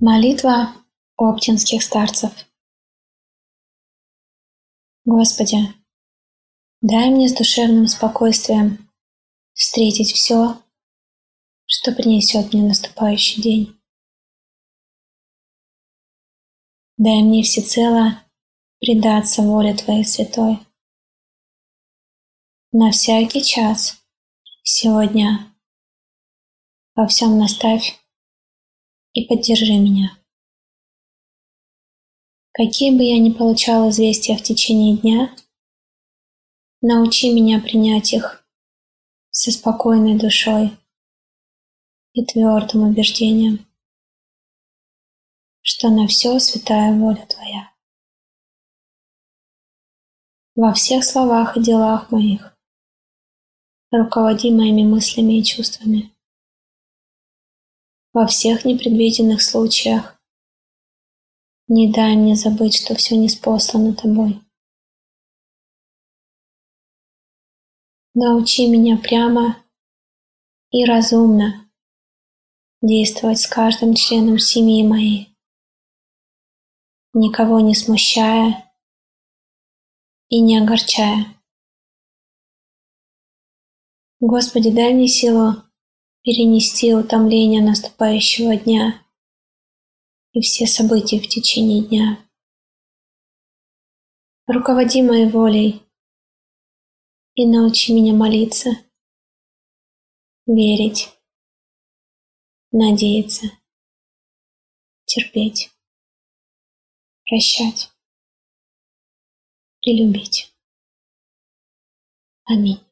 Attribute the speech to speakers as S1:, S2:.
S1: Молитва оптинских старцев. Господи, дай мне с душевным спокойствием встретить все, что принесет мне наступающий день. Дай мне всецело предаться воле Твоей святой. На всякий час сегодня во всем наставь и поддержи меня. Какие бы я ни получал известия в течение дня, научи меня принять их со спокойной душой и твердым убеждением, что на все святая воля Твоя. Во всех словах и делах моих руководи моими мыслями и чувствами. Во всех непредвиденных случаях не дай мне забыть, что все неспослано Тобой. Научи меня прямо и разумно действовать с каждым членом семьи моей, никого не смущая и не огорчая. Господи, дай мне силу перенести утомление наступающего дня и все события в течение дня. Руководи моей волей и научи меня молиться, верить, надеяться, терпеть, прощать и любить. Аминь.